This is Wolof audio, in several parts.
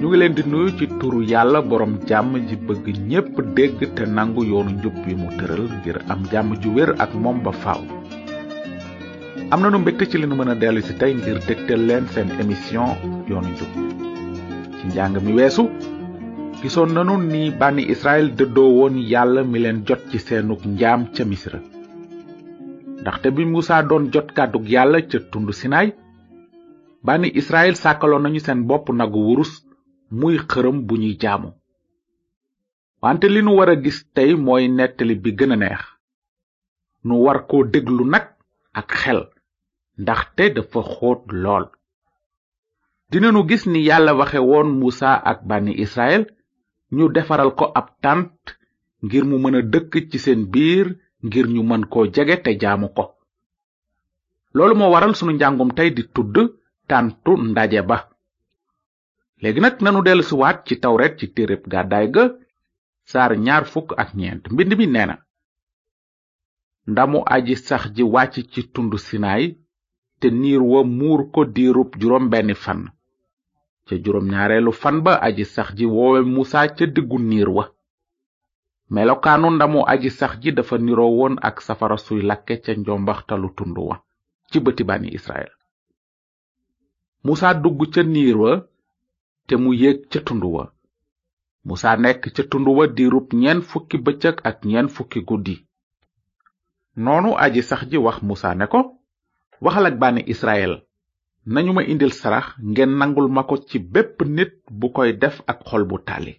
ñu ngi leen di nuyu ci turu yàlla borom jàmm ji bëgg ñépp dégg te nangu yoonu njub bi mu tëral ngir am jàmm ju wér ak moom ba faaw am na nu mbégte ci li nu mën a dellu si tey ngir dégtal leen seen émission yoonu njub ci njàng mi weesu gisoon nanu ni bànni israel dëddoo woon yàlla mi leen jot ci seenug njaam ca misra ndaxte bi musa doon jot kàddug yàlla ca tund sinaay bànni israel sàkkaloon nañu seen bopp nagu wurus muy xërëm bu ñuy jaamu wante li nu war a gis tey mooy nettali bi gën a neex nu war koo déglu nag ak xel ndaxte dafa xóot lool dinanu gis ni yàlla waxe woon musa ak bànni israel ñu defaral ko ab tànt ngir mu mën a dëkk ci seen biir ngir ñu mën koo jege te jaamu ko loolu moo waral sunu njàngum tey di tudd tàntu ndaje ba léegi nag nanu dellusiwaat ci tawret ci téereb gàddaay ga saar ñaar fukk ak ñeent mbind mi nee na ndamu aji sax ji wàcc ci tund sinaay te niir wa muur ko diirub juróom benni fan ca juróom ñaareelu fan ba aji sax ji woowe musa ca diggu niir wa melokaanu ndamu aji sax ji dafa niroo woon ak safara suy lakke ca njombaxtalu tund wa ci bëti bànni israel musa dugg ca niir wa te mu yéeg ca tund wa musa nekk ca tund wa diirub ñeent fukki bëccëg ak ñeent fukki guddi noonu aji sax ji wax musa ne ko waxal ak bànni israel nañu ma indil sarax ngeen nangul ma ko ci bépp nit bu koy def ak xol bu tàlli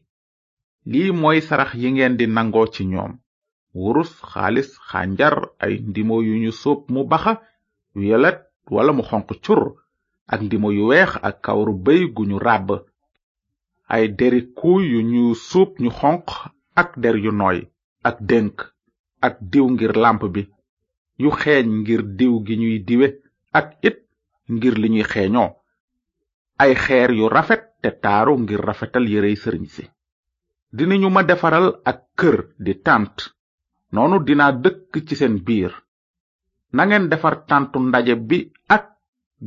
lii mooy sarax yi ngeen di nangoo ci ñoom wurus xaalis xànjar ay ndimo yu ñu sóob mu baxa violet wala mu xonq cur ak ndimo yu weex ak kawru béy gu ñu ràbb ay deri kuuy yu ñu suub ñu xonq ak der yu nooy ak dénk ak diw ngir làmp bi yu xeeñ ngir diw gi ñuy diwe ak it ngir li ñuy xeeñoo ay xeer yu rafet te taaru ngir rafetal yërey sëriñ si dinañu ma defaral ak kër di tànt noonu dinaa dëkk ci seen biir nangeen defar tàntu ndaje bi ak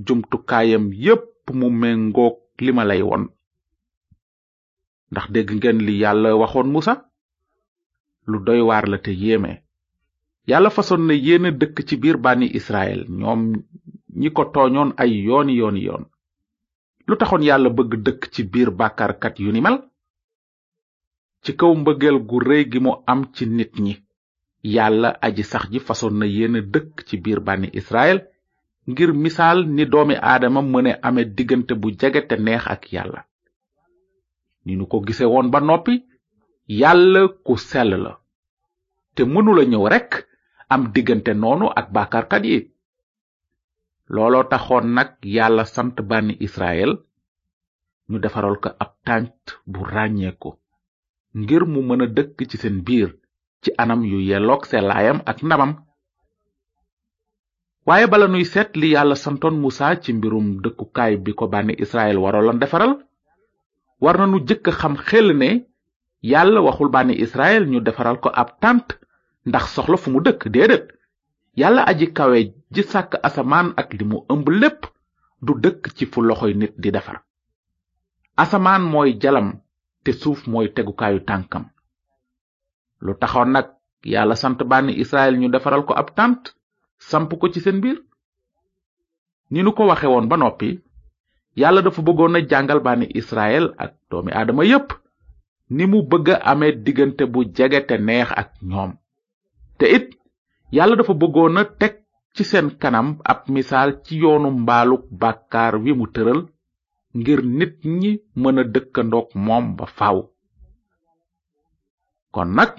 jumtukaayam yépp mu méngoog li ma lay won ndax dégg ngeen li yàlla waxoon musa lu doy waar la te yéeme yàlla fasoon na yéena dëkk ci biir bànni israel ñoom ñi ko tooñoon ay yooni yooni yoon lu taxoon yàlla bëgg dëkk ci biir bàkkaarkat yu ni mel ci kaw mbëggeel gu réy gi mu am ci nit ñi yàlla aji sax ji fasoon na yéen dëkk ci biir bànni israel ngir misaal ni doomi aadama mëne ame diggante bu jege te neex ak yàlla ni nu ko gise woon ba noppi yàlla ku sell la te mënula ñëw rekk am diggante noonu ak bàkkaarkat yi looloo taxoon nag yàlla sant bànni israel ñu defaral ko ab tànt bu ràññeeku ngir mu mën a dëkk ci seen biir ci anam yu yelloog sellaayam ak ndamam waaye bala nuy seet li yàlla santoon musa ci mbirum dëkkukaay bi ko bànni israel waraloon defaral war nanu jëkk xam xel ne yàlla waxul bànni israel ñu defaral ko ab tànt ndax soxla fu mu dëkk déedéet yàlla aji kawe ji sàkk asamaan ak li mu ëmb lépp du dëkk ci fu loxoy nit di defar asamaan mooy jalam te suuf mooy tegukaayu tànkam lu taxoon nag yàlla sant bànni israel ñu defaral ko ab tànt samp ko ci seen biir ni nu ko waxe woon ba noppi yàlla dafa bëggoon a jàngal bànni israel ak doomi aadama yépp ni mu bëgg a amee diggante bu jege te neex ak ñoom te it yàlla dafa bëggoon a teg ci seen kanam ab misaal ci yoonu mbaaluk bàkkaar wi mu tëral ngir nit ñi mën a dëkkandook moom ba faw kon nag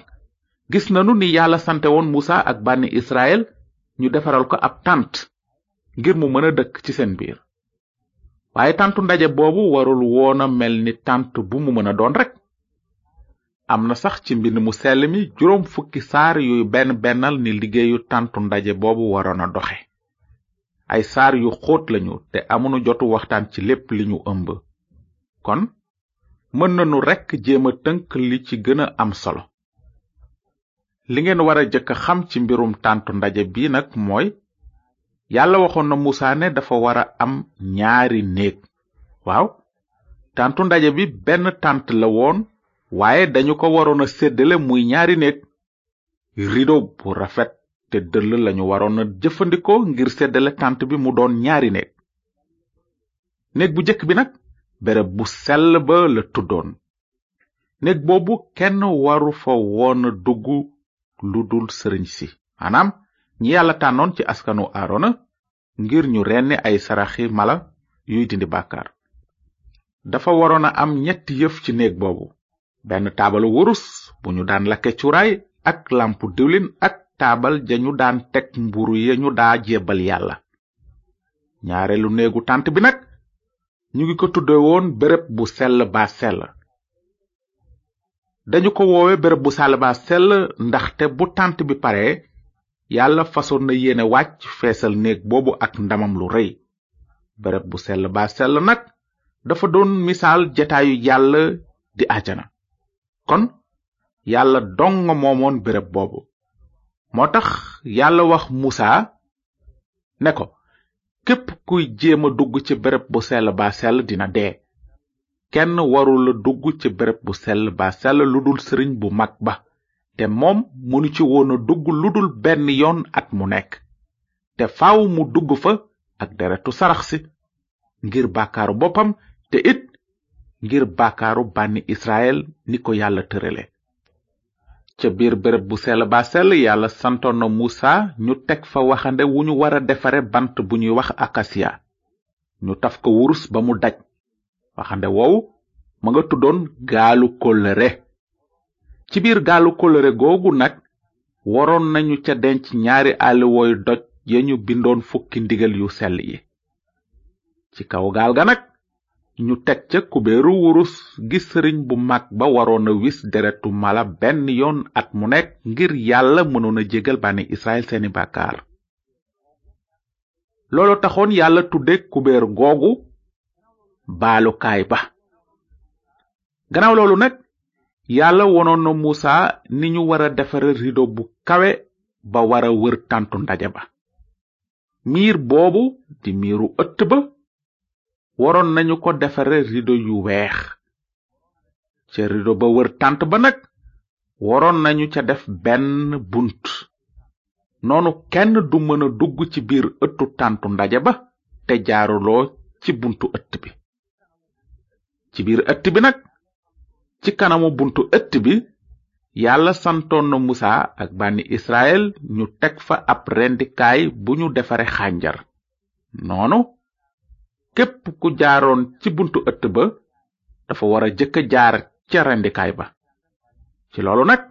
gis nanu ni yàlla sante woon musa ak bànni israel ñu defaral ko ab tànt ngir mu mën a dëkk ci seen biir waaye tàntu ndaje boobu warul woona mel ni tànt bu mu mën a doon rek am na sax ci mbind mu sell mi juróom fukki saar yuy benn bennal ni liggéeyu tàntu ndaje boobu waroon a doxe ay saar yu xóot lañu te amunu jotu waxtaan ci lépp li ñu ëmb kon mën nanu rekk jéem a tënk li ci gën a am solo li ngeen war a jëkk a xam ci mbirum tàntu ndaje bi nag mooy yàlla waxoon na musa ne dafa war a am ñaari néeg waaw tàntu ndaje bi benn tànt la woon waaye dañu ko waroon a séddale muy ñaari néeg rido bu rafet te dëll lañu waroon a jëfandikoo ngir séddale tànt bi mu doon ñaari néeg néeg bu jëkk bi nag béréb bu sell ba la tuddoon néeg boobu kenn waru fa woon a dugg lu dul sëriñ si maanaam ñi yàlla tànnoon ci askanu aarona ngir ñu rendi ay saraxi mala yuy dindi bàkkaar dafa waroon a am ñetti yëf ci néeg boobu benn taabalu wurus bu ñu daan lakke cuuraay ak làmpu diwlin ak taabal ja ñu daan teg mburu ya ñu daa jébbal yàlla ñaareelu néegu tànt bi nag ñu ngi ko tudde woon béréb bu sell ba sell dañu ko woowe béréb bu sell ba sell ndaxte bu tànt bi pare yàlla fasoon na yéene wàcc feesal néeg boobu ak ndamam lu rëy béréb bu sell ba sell nag dafa doon misaal jataayu yàlla di ajana kon yàlla dong moomoon béréb boobu moo tax yàlla wax musa ne ko képp kuy jéem a dugg ci béréb bu sell ba sell dina dee kenn warula dugg ci béréb bu sell ba sell lu dul sëriñ bu mag ba te moom mënu ci woon a dugg lu dul benn yoon at mu nekk te faaw mu dugg fa ak deretu sarax si ngir bàkkaaru boppam te it ngir bàkkaaru bànni Israël ni ko yàlla tërale ca biir béréb bu sell ba sell yàlla santoon na Musa ñu teg fa waxande wu ñu war a defare bant bu ñuy wax akasiya ñu taf ko wurus ba mu daj waxande woowu ma nga tuddoon gaalu kóllëre ci biir gaalu kóllëre googu nag waroon nañu ca denc ñaari àlliwooy doj ya ñu bindoon fukki ndigal yu sell yi ci kaw gaal ga nag ñu teg ca kubéeru wurus gi sëriñ bu mag ba waroon a wis deretu mala benn yoon at mu nekk ngir yàlla mënoon a jégal bànni israel seeni bàkkaar loolu taxoon yàlla tudde kubéer googu baalukaay ba gannaaw loolu nag yàlla wonoon na muusa ni ñu war a defare rido bu kawe ba war a wër tàntu ndaje ba miir boobu di miiru ëtt ba waroon nañu ko defare rido yu weex ca rido ba wër tànt ba nag waroon nañu ca def benn bunt noonu kenn du mën a dugg ci biir ëttu tàntu ndaje ba te jaaruloo ci buntu ëtt bi ci biir ëtt bi nag ci kanamu buntu ëtt bi yàlla santoon na musa ak bànni israel ñu teg fa ab rendikaay bu ñu defare xànjar noonu képp ku jaaroon ci buntu ëtt ba dafa war a jëkk jaar ca rendikaay ba ci loolu nag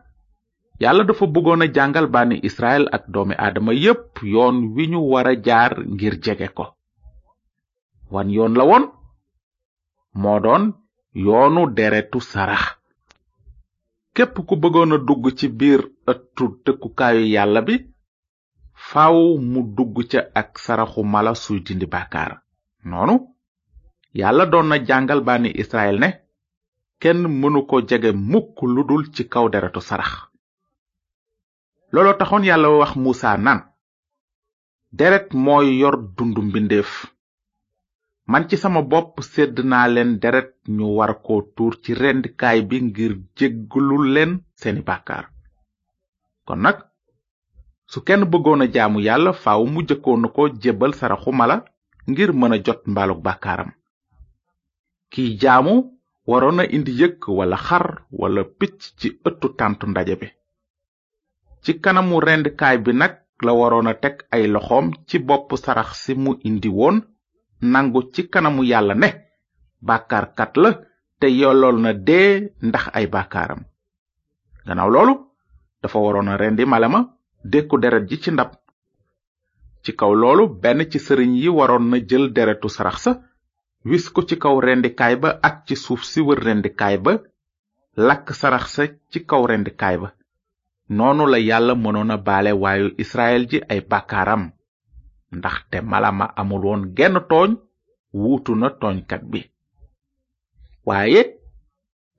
yàlla dafa bëggoon a jàngal bànni israel ak doomi aadama yépp yoon wi ñu war a jaar ngir jege ko wan yoon la woon moo doon yoonu deretu sarax képp ku bëggoon a dugg ci biir ëttu dëkkukaayu yàlla bi faw mu dugg ca ak saraxu mala suy dindi bàkkaar noonu yàlla doon na jàngal bànni israel ne kenn mënu ko jege mukk lu dul ci kaw deretu sarax looloo taxoon yàlla wax muusa naan deret mooy yor dundu mbindeef man ci sama bopp sedd naa leen deret ñu war ko tuur ci rendkaay bi ngir jéggalu leen seeni bàkkaar kon nag su kenn bëggoon a jaamu yàlla faaw mu jëkkoon na ko jébbal saraxu mala ngir mën a jot mbaalug bàkkaaram kiy jaamu waroon a indi yëkk wala xar wala picc ci ëttu tàntu ndaje bi ci kanamu rendkaay bi nag la waroon a teg ay loxoom ci bopp sarax si mu indi woon nangu ci kanamu yàlla ne bàkkaarkat la te yollool na dee ndax ay bàkkaaram gannaaw loolu dafa waroon a rendi mala ma dékku deret ji ci ndab ci kaw loolu benn ci sëriñ yi waroon na jël deretu sarax sa wis ko ci kaw rendikaay ba ak ci suuf si wër rendikaay ba lakk sarax sa ci kaw rendikaay ba noonu la yàlla mënoon a baale waayu israel ji ay bàkkaaram ndaxte mala ma amul woon genn tooñ wuutu na tooñkat bi waaye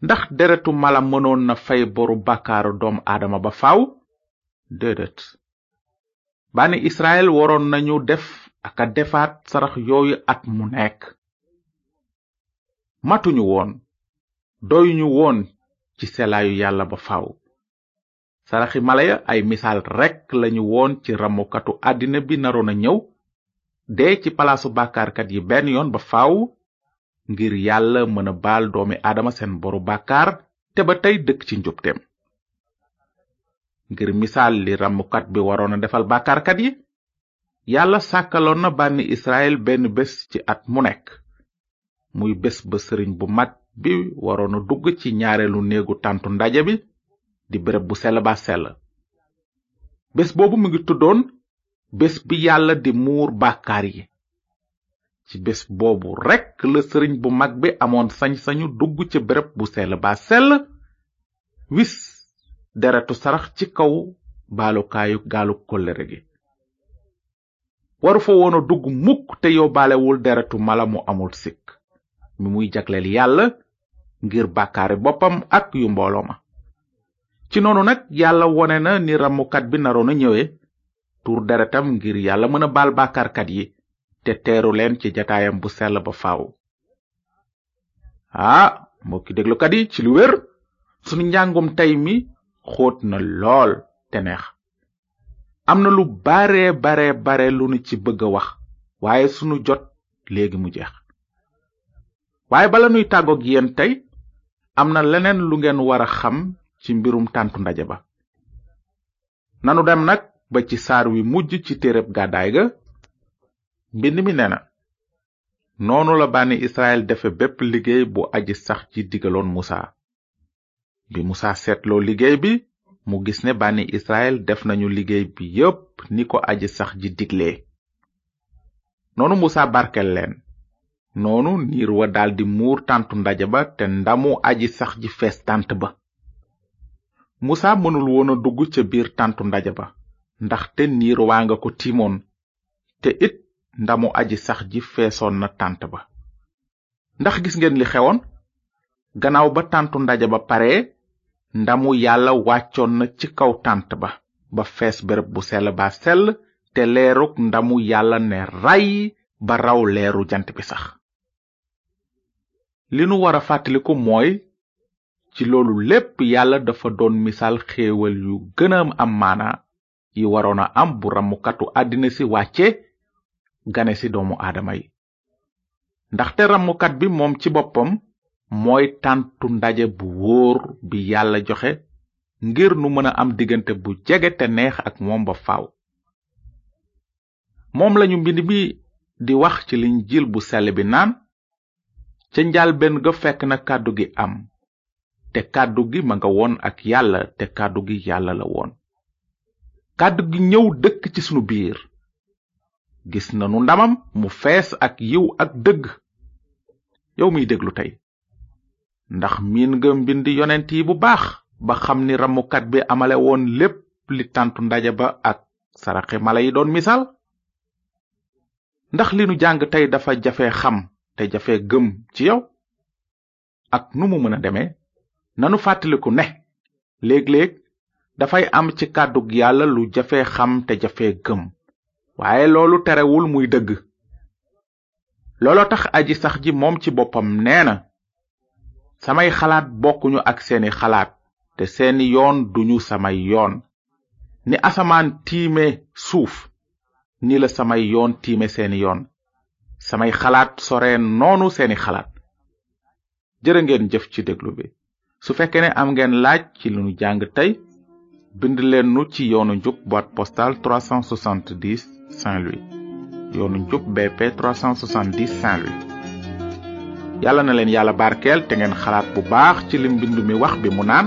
ndax deretu mala mënoon na fay boru bàkkaaru doom aadama ba faw déedéet bani israel waroon nañu def aka defaat sarax yooyu at mu nekk matuñu woon doyuñu woon ci selaayu yàlla ba faw saraxi mala ya ay misaal rekk lañu woon ci ramukatu àddina bi naroon a ñëw dee ci palaasu bàkkaarkat yi benn yoon ba faw ngir yàlla mën a baal doomi aadama seen boru bàkkaar te ba tey dëkk ci njubteem ngir misaal li ramukat bi waroon a defal bàkkaarkat yi yàlla sàkkaloon na bànni israel benn bés ci at mu nekk muy bés ba sëriñ bu mag bi waroon a dugg ci ñaareelu néegu tàntu ndaje bi di béréb bu sell ba sell bés boobu mu ngi tuddoon bés bi yàlla di muur bàkkaar yi ci bés boobu rekk la sëriñ bu mag bi amoon sañ-sañu dugg ca béréb bu sell ba sell wis deretu sarax ci kaw baalukaayu gaalu kóllëre gi waru fa woon a dugg mukk te yóbbaalewul deretu mala mu amul sikk mi muy jagleel yàlla ngir bàkkaari boppam ak yu mbooloo ma ci noonu nag yàlla wone na ni ramukat bi naroon a ñëwe tuur deretam ngir yàlla mën a baal bàkkaarkat yi te teeru leen ci jataayam bu sell ba faaw ah mbokki déglukat yi ci lu wér sunu njàngum tey mi xóot na lool te neex am na lu bare bare bare lu nu ci bëgg a wax waaye sunu jot léegi mu jeex waaye bala nuy tàggoog yéen tey am na leneen lu ngeen war a xam ci mbirum tàntu ndaje ba nanu dem nag ba ci saar wi mujj ci téereb gàddaay ga mbind mi nee na noonu la bànni israel defe bépp liggéey bu aji sax ji digaloon musa bi musa seetloo liggéey bi mu gis ne bànni israel def nañu liggéey bi yépp ni ko aji sax ji diglee noonu musa barkel leen noonu niir wa daldi muur tàntu ndaje ba te ndamu aji sax ji fees tànt ba musa mënul woon a dugg ca biir tàntu ndaje ba ndaxte niir waa nga ko tiimoon te it ndamu aji sax ji feesoon na tànt ba ndax gis ngeen li xewoon gannaaw ba tàntu ndaje ba pare ndamu yàlla wàccoon na ci kaw tànt ba ba fees bërëb bu sell ba sell te leerug ndamu yàlla ne ray ba raw leeru jant bi sax li nu war a fàttaliku mooy ci loolu lépp yàlla dafa doon misaal xéewal yu gëna am maana yi waroon a am bu rammukatu àddina si wàcce gane si doomu aadama yi ndaxte rammukat bi moom ci boppam mooy tàntu ndaje bu wóor bi yàlla joxe ngir nu mën a am diggante bu jege te neex ak moom ba faaw moom lañu mbind bi di wax ci linjiil bu sell bi naan ca njàlbéen ga fekk na kàddu gi am te kàddu gi ma nga woon ak yàlla te kàddu gi yàlla la woon kàddu gi ñëw dëkk ci sunu biir gis nanu ndamam mu fees ak yiw ak dëgg yow miy déglu tey ndax miin nga mbind yonent yi bu baax ba xam ni ramukat bi amale woon lépp li tàntu ndaje ba ak saraxi mala yi doon misaal ndax li nu jàng tey dafa jafe xam te jafe gëm ci yow ak nu mu mën a demee nanu fàttaliku ne léeg-léeg dafay am ci kàddu yàlla lu jafe xam te jafe gëm waaye loolu terewul muy dëgg looloo tax aji sax ji moom ci boppam nee na samay xalaat bokkuñu ak seeni xalaat te seeni yoon duñu samay yoon ni asamaan tiime suuf ni la samay yoon tiime seeni yoon samay xalaat sore noonu seeni xalaat jërë ngeen jëf ci déglu bi su fekkee ne am ngeen laaj ci lu nu jàng tey bind leen nu ci yoonu njub boîte postale 370 Saint-Louis yoonu njub BP 370 Saint-Louis yàlla na leen yàlla barkeel te ngeen xalaat bu baax ci li mbind mi wax bi mu naan